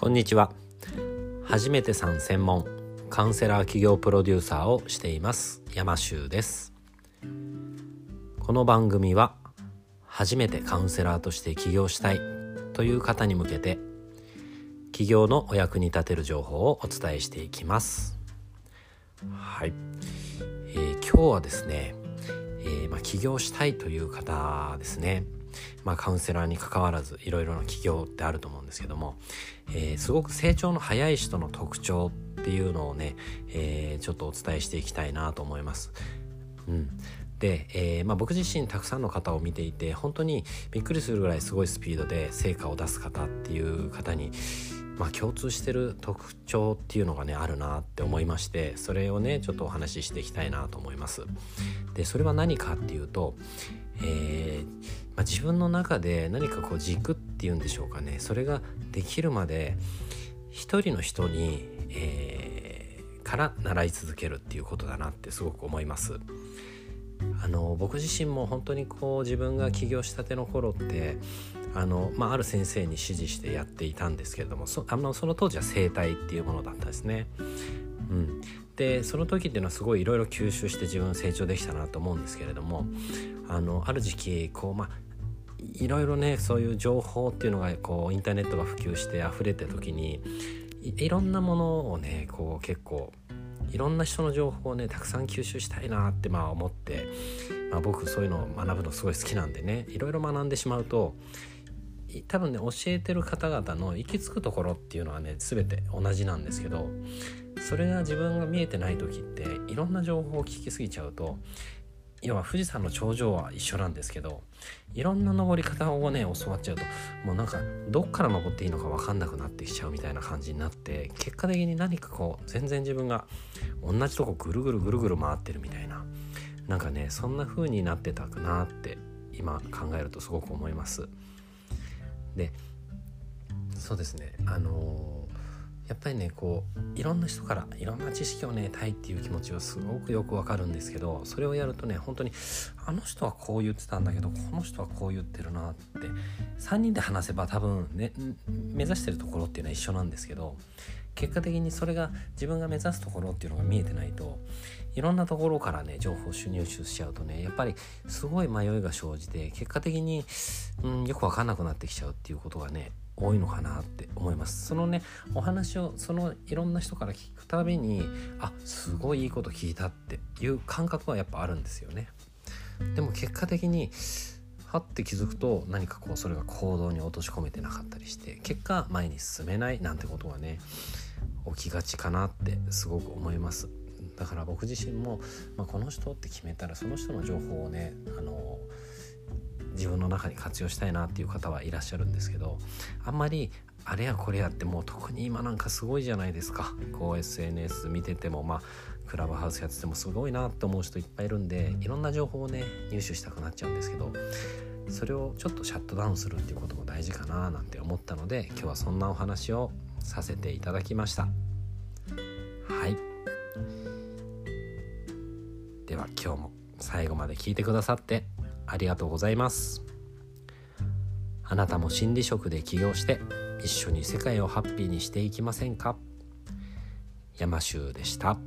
こんにちは。初めてさん専門カウンセラー企業プロデューサーをしています山修です。この番組は初めてカウンセラーとして起業したいという方に向けて起業のお役に立てる情報をお伝えしていきます。はい、えー、今日はですね、えー、まあ、起業したいという方ですね。まあ、カウンセラーに関わらずいろいろな企業ってあると思うんですけども、えー、すごく成長の早い人の特徴っていうのをね、えー、ちょっとお伝えしていきたいなと思います。うん、で、えー、まあ、僕自身たくさんの方を見ていて本当にびっくりするぐらいすごいスピードで成果を出す方っていう方に、まあ、共通してる特徴っていうのがねあるなって思いましてそれをねちょっとお話ししていきたいなと思います。でそれは何かっていうと、えーまあ、自分の中で何かこう軸っていうんでしょうかねそれができるまで一人の人に、えー、から習い続けるっていうことだなってすごく思います。あの僕自身も本当にこう自分が起業したての頃ってあの、まあ、ある先生に指示してやっていたんですけれどもそあのその当時は整体っていうものだったんですね。うん、でその時っていうのはすごいいろいろ吸収して自分成長できたなと思うんですけれどもあのある時期こう、まあ、いろいろねそういう情報っていうのがこうインターネットが普及して溢れた時にいろんなものをねこう結構いろんな人の情報をねたくさん吸収したいなってまあ思って、まあ、僕そういうのを学ぶのすごい好きなんでねいろいろ学んでしまうと多分ね教えてる方々の行き着くところっていうのはね全て同じなんですけどそれが自分が見えてない時っていろんな情報を聞きすぎちゃうと要は富士山の頂上は一緒なんですけどいろんな登り方をね教わっちゃうともうなんかどっから登っていいのか分かんなくなってきちゃうみたいな感じになって結果的に何かこう全然自分が同じとこぐるぐるぐるぐる回ってるみたいななんかねそんな風になってたくなって今考えるとすごく思います。でそうですね。あのーやっぱりねこういろんな人からいろんな知識をねたいっていう気持ちはすごくよくわかるんですけどそれをやるとね本当にあの人はこう言ってたんだけどこの人はこう言ってるなって3人で話せば多分ね目指してるところっていうのは一緒なんですけど結果的にそれが自分が目指すところっていうのが見えてないといろんなところからね情報を入手しちゃうとねやっぱりすごい迷いが生じて結果的に、うん、よく分かんなくなってきちゃうっていうことがね多いのかなって思います。そのねお話をそのいろんな人から聞くたびにあすごいいいこと聞いたっていう感覚はやっぱあるんですよね。でも結果的にはって気づくと何かこうそれが行動に落とし込めてなかったりして結果前に進めないなんてことがね起きがちかなってすごく思います。だから僕自身も、まあ、この人って決めたらその人の情報をねあの自分の中に活用したいなっていう方はいらっしゃるんですけどあんまりあれやこれやってもう特に今なんかすごいじゃないですか。こう SNS 見ててもまあクラブハウスやっててもすごいなって思う人いっぱいいるんでいろんな情報をね入手したくなっちゃうんですけどそれをちょっとシャットダウンするっていうことも大事かななんて思ったので今日はそんなお話をさせていただきました。はい。では今日も最後まで聞いてくださってありがとうございます。あなたも心理職で起業して一緒に世界をハッピーにしていきませんか？山州でした。